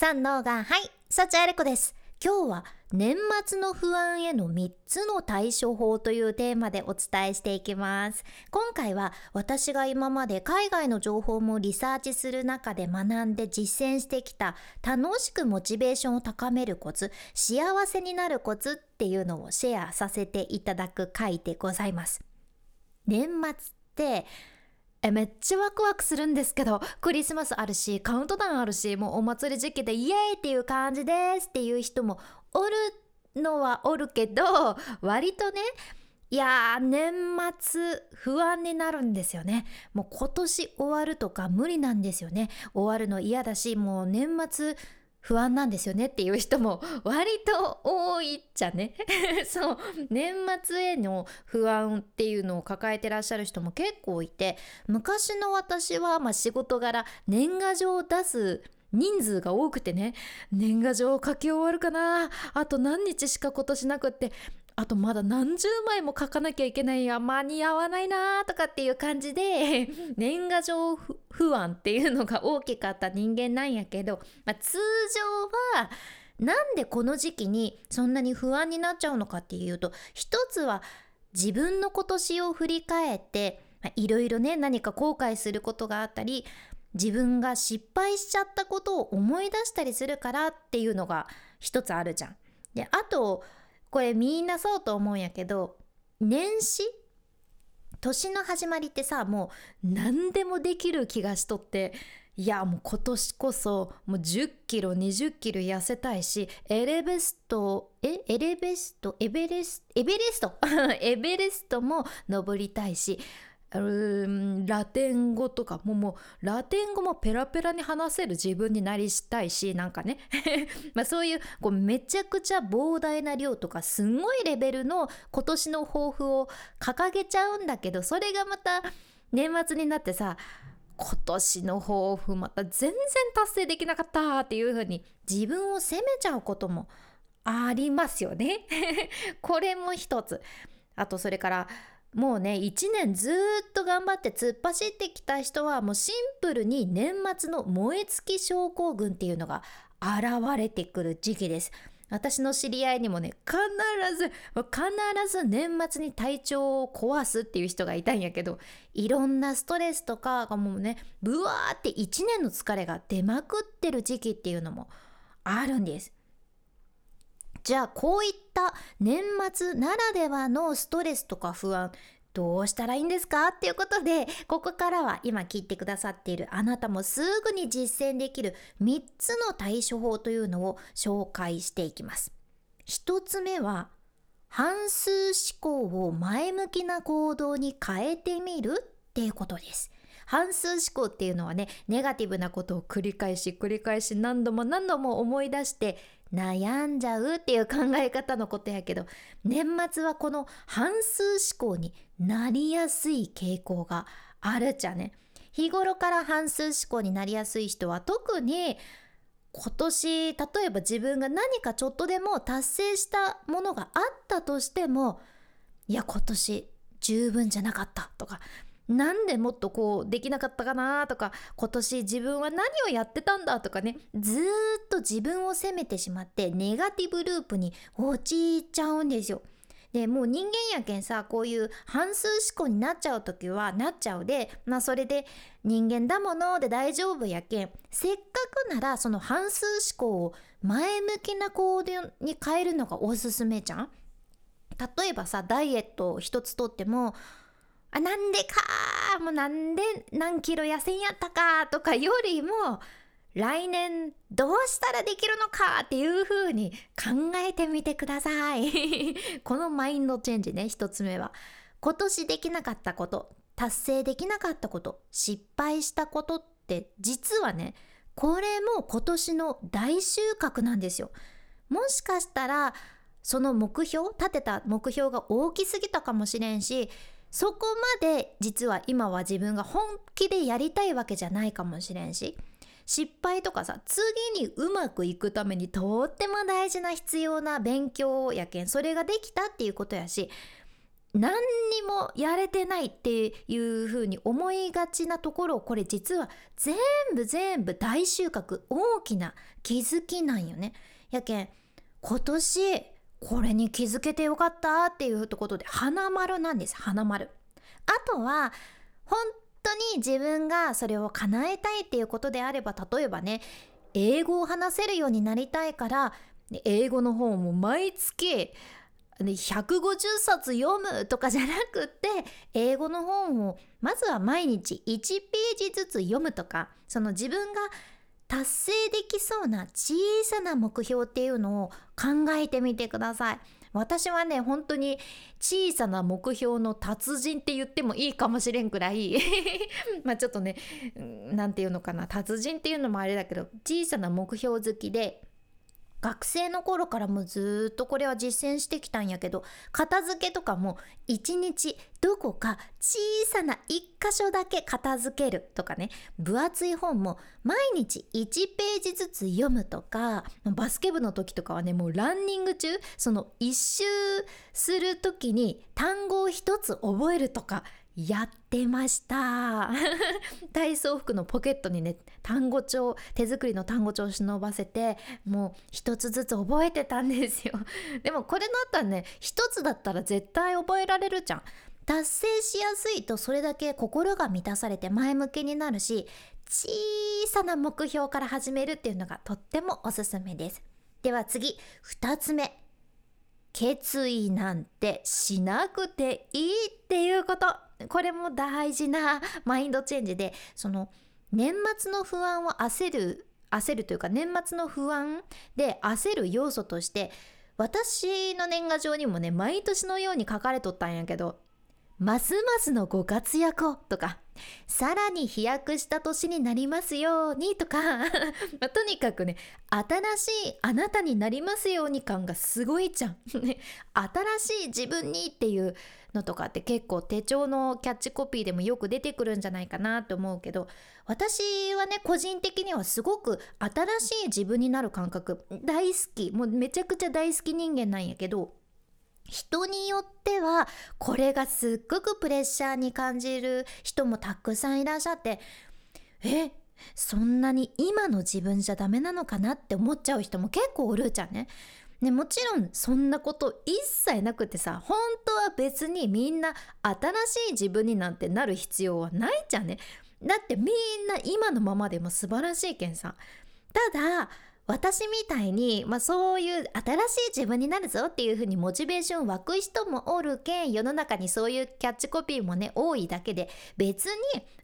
三能がはい幸あれ子です。今日は年末の不安への3つの対処法というテーマでお伝えしていきます。今回は私が今まで海外の情報もリサーチする中で学んで実践してきた楽しくモチベーションを高めるコツ幸せになるコツっていうのをシェアさせていただく回でございます。年末ってえめっちゃワクワクするんですけどクリスマスあるしカウントダウンあるしもうお祭り時期でイエーイっていう感じですっていう人もおるのはおるけど割とねいやー年末不安になるんですよね。もう今年終わるとか無理なんですよね。終わるの嫌だしもう年末不安なんですよねっていう人も 割と多いっちゃね。そう。年末への不安っていうのを抱えてらっしゃる人も結構いて昔の私はまあ仕事柄年賀状を出す人数が多くてね。年賀状を書き終わるかな。あと何日しか今年なくってあとまだ何十枚も書かなきゃいけないや間に合わないなとかっていう感じで 年賀状不安っていうのが大きかった人間なんやけど、まあ、通常はなんでこの時期にそんなに不安になっちゃうのかっていうと一つは自分の今年を振り返っていろいろね何か後悔することがあったり自分が失敗しちゃったことを思い出したりするからっていうのが一つあるじゃん。であとこれみんなそうと思うんやけど年始？年の始まりってさもう何でもできる気がしとっていやもう今年こそもう1 0キロ2 0キロ痩せたいしエレベストえ？エレベスト？エベレスエベレスト？エベレストも登りたいしラテン語とかももうラテン語もペラペラに話せる自分になりしたいしなんかね。まあそういうこうめちゃくちゃ膨大な量とかすごいレベルの今年の抱負を掲げちゃうんだけどそれがまた年末になってさ今年の抱負また全然達成できなかったっていう風に自分を責めちゃうこともありますよね。これも一つ。あとそれからもうね1年ずっと頑張って突っ走ってきた人はもうシンプルに年末の燃え尽き症候群っていうのが現れてくる時期です。私の知り合いにもね必ず必ず年末に体調を壊すっていう人がいたんやけどいろんなストレスとかがもうねブワーって1年の疲れが出まくってる時期っていうのもあるんです。じゃあこういった年末ならではのストレスとか不安どうしたらいいんですか？っていうことでここからは今聞いてくださっているあなたもすぐに実践できる3つの対処法というのを紹介していきます。1つ目は半数思考を前向きな行動に変えてみるっていうことです。半数思考っていうのはねネガティブなことを繰り返し繰り返し何度も何度も思い出して悩んじゃうっていう考え方のことやけど年末はこの半数思考になりやすい傾向があるっちゃね。日頃から半数思考になりやすい人は特に今年例えば自分が何かちょっとでも達成したものがあったとしてもいや今年十分じゃなかったとかなんでもっとこうできなかったかなとか今年自分は何をやってたんだとかねずっと自分を責めてしまってネガティブループに陥っちゃうんですよ。でもう人間やけんさこういう半数思考になっちゃう時はなっちゃうでまあそれで人間だもので大丈夫やけんせっかくならその半数思考を前向きな行動に変えるのがおすすめじゃん例えばさダイエットを一つとってもあなんでかもうなんで何キロ痩せんやったかとかよりも来年どうしたらできるのかっていう風に考えてみてください。このマインドチェンジね一つ目は。今年できなかったこと達成できなかったこと失敗したことって実はねこれも今年の大収穫なんですよ。もしかしたらその目標立てた目標が大きすぎたかもしれんしそこまで実は今は自分が本気でやりたいわけじゃないかもしれんし失敗とかさ次にうまくいくためにとっても大事な必要な勉強やけんそれができたっていうことやし何にもやれてないっていう風に思いがちなところをこれ実は全部全部大収穫大きな気づきなんよね。やけん今年これに気づけてよかったっていうことで花丸なんです花丸。あとは本当に自分がそれを叶えたいっていうことであれば例えばね英語を話せるようになりたいから英語の本を毎月150冊読むとかじゃなくって英語の本をまずは毎日1ページずつ読むとかその自分が達成できそうな小さな目標っていうのを考えてみてください。私はね本当に小さな目標の達人って言ってもいいかもしれんくらい まあちょっとね何て言うのかな達人っていうのもあれだけど小さな目標好きで学生の頃からもずっとこれは実践してきたんやけど片付けとかも一日どこか小さな一箇所だけ片付けるとかね。分厚い本も毎日1ページずつ読むとかバスケ部の時とかはねもうランニング中その一周する時に単語を一つ覚えるとかやってました。体操服のポケットにね単語帳手作りの単語帳を忍ばせてもう一つずつ覚えてたんですよ。でもこれだったらね一つだったら絶対覚えられるじゃん。達成しやすいとそれだけ心が満たされて前向きになるし小さな目標から始めるっていうのがとってもおすすめです。では次2つ目。決意なんてしなくていいっていうこと。これも大事なマインドチェンジでその年末の不安を焦る焦るというか年末の不安で焦る要素として私の年賀状にもね毎年のように書かれとったんやけどますますのご活躍をとかさらに飛躍した年になりますようにとか まあ、とにかくね新しいあなたになりますように感がすごいじゃん。新しい自分にっていうのとかって結構手帳のキャッチコピーでもよく出てくるんじゃないかなと思うけど私はね個人的にはすごく新しい自分になる感覚大好きもうめちゃくちゃ大好き人間なんやけど人によってはこれがすっごくプレッシャーに感じる人もたくさんいらっしゃってえそんなに今の自分じゃダメなのかなって思っちゃう人も結構おるじゃんね。ね、もちろんそんなこと一切なくてさ本当は別にみんな新しい自分になんてなる必要はないじゃんねだってみんな今のままでも素晴らしいけんさただ私みたいに、まあ、そういう新しい自分になるぞっていう風にモチベーション湧く人もおるけん世の中にそういうキャッチコピーもね多いだけで別に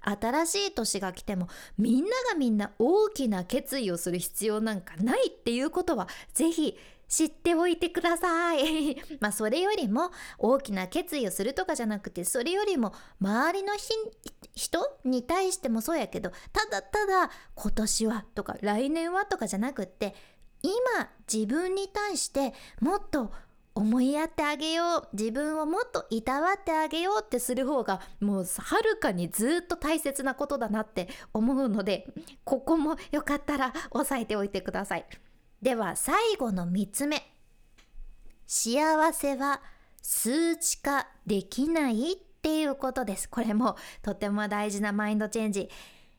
新しい年が来てもみんながみんな大きな決意をする必要なんかないっていうことは是非知っておいてください まあそれよりも大きな決意をするとかじゃなくてそれよりも周りの人に対してもそうやけどただただ今年はとか来年はとかじゃなくって今自分に対してもっと思いやってあげよう自分をもっといたわってあげようってする方がもうはるかにずっと大切なことだなって思うのでここもよかったら押さえておいてください。では最後の3つ目。幸せは数値化できないっていうことです。これもとても大事なマインドチェンジ。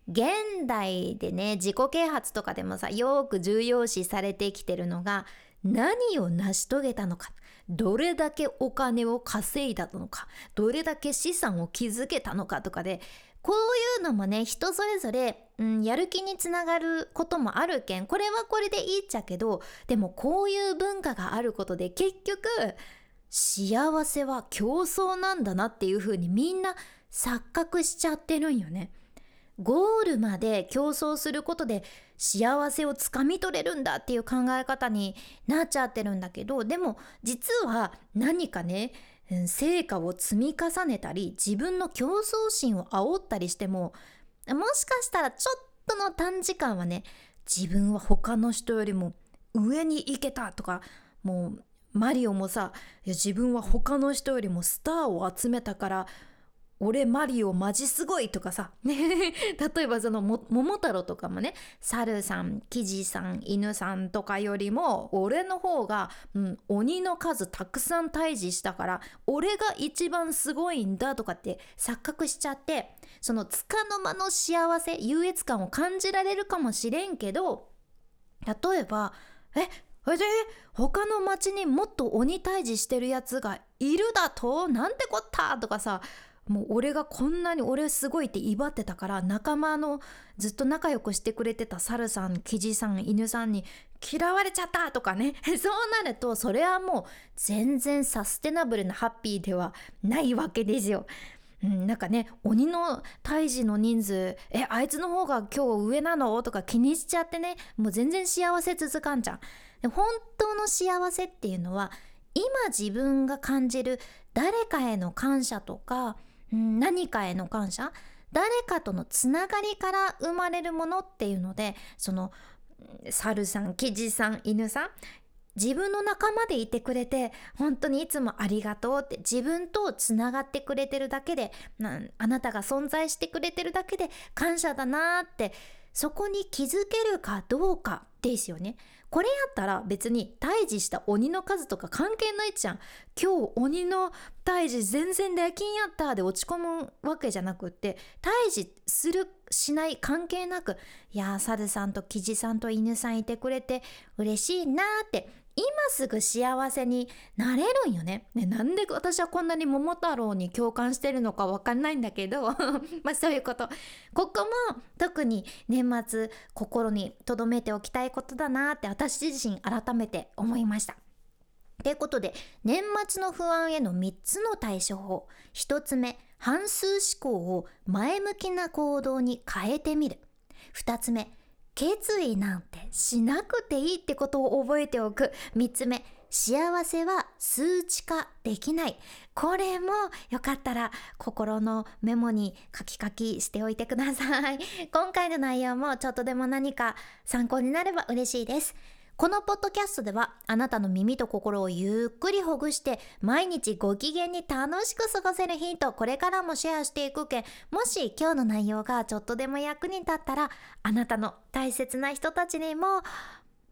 現代でね自己啓発とかでもさよく重要視されてきてるのが何を成し遂げたのか。どれだけお金を稼いだのか。どれだけ資産を築けたのかとかでこういうのもね人それぞれ、うん、やる気につながることもあるけんこれはこれでいいっちゃけどでもこういう文化があることで結局幸せは競争なんだなっていう風にみんな錯覚しちゃってるんよね。ゴールまで競争することで幸せをつかみ取れるんだっていう考え方になっちゃってるんだけどでも実は何かね成果を積み重ねたり自分の競争心を煽ったりしてももしかしたらちょっとの短時間はね自分は他の人よりも上に行けたとかもうマリオもさ自分は他の人よりもスターを集めたから俺マリオマジすごいとかさ。例えばその桃太郎とかもね猿さんキジさん犬さんとかよりも俺の方が、うん、鬼の数たくさん退治したから俺が一番すごいんだとかって錯覚しちゃってそのつかの間の幸せ優越感を感じられるかもしれんけど例えばえで他の町にもっと鬼退治してるやつがいるだと？なんてこった？とかさもう俺がこんなに俺すごいって威張ってたから仲間のずっと仲良くしてくれてた猿さんキジさん犬さんに嫌われちゃったとかね そうなるとそれはもう全然サステナブルなハッピーではないわけですよ。うん、なんかね鬼の退治の人数えあいつの方が今日上なの？とか気にしちゃってねもう全然幸せ続かんじゃん。本当の幸せっていうのは今自分が感じる誰かへの感謝とか何かへの感謝？誰かとのつながりから生まれるものっていうのでその猿さんキジさん犬さん自分の仲間でいてくれて本当にいつもありがとうって自分とつながってくれてるだけであなたが存在してくれてるだけで感謝だなってそこに気づけるかどうかですよね。これやったら別に退治した鬼の数とか関係ないじゃん。今日鬼の退治全然できんやったで落ち込むわけじゃなくって退治するしない関係なくいやー猿さんとキジさんと犬さんいてくれて嬉しいなーって今すぐ幸せになれるんよね。ねなんで私はこんなに桃太郎に共感してるのかわかんないんだけど まあそういうこと。ここも特に年末心に留めておきたいことだなって私自身改めて思いました。ということで年末の不安への3つの対処法1つ目半数思考を前向きな行動に変えてみる2つ目決意なんてしなくていいってことを覚えておく。3つ目幸せは数値化できない。これもよかったら心のメモに書き書きしておいてください。今回の内容もちょっとでも何か参考になれば嬉しいです。このポッドキャストではあなたの耳と心をゆっくりほぐして毎日ご機嫌に楽しく過ごせるヒントこれからもシェアしていくけん。もし今日の内容がちょっとでも役に立ったらあなたの大切な人たちにも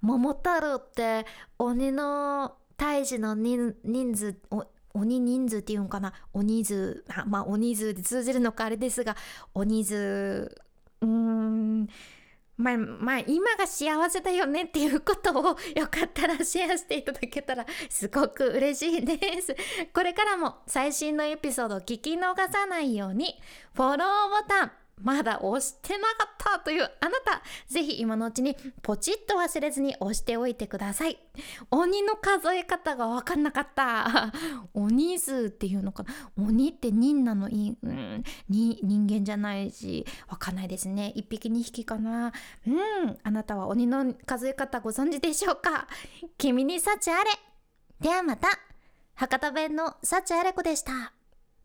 桃太郎って鬼の胎児の人数鬼人数っていうんかな？鬼数まあ鬼数で通じるのかあれですが鬼数うーん。まあ、まあ、今が幸せだよねっていうことをよかったらシェアしていただけたらすごく嬉しいです。これからも最新のエピソードを聞き逃さないようにフォローボタンまだ押してなかったというあなた、ぜひ今のうちにポチッと忘れずに押しておいてください。鬼の数え方がわかんなかった。鬼数っていうのかな？鬼って人なの？い、うん、に人間じゃないし、わかんないですね。一匹二匹かな？うん、あなたは鬼の数え方ご存知でしょうか？君に幸あれ。ではまた。博多弁の幸あれ子でした。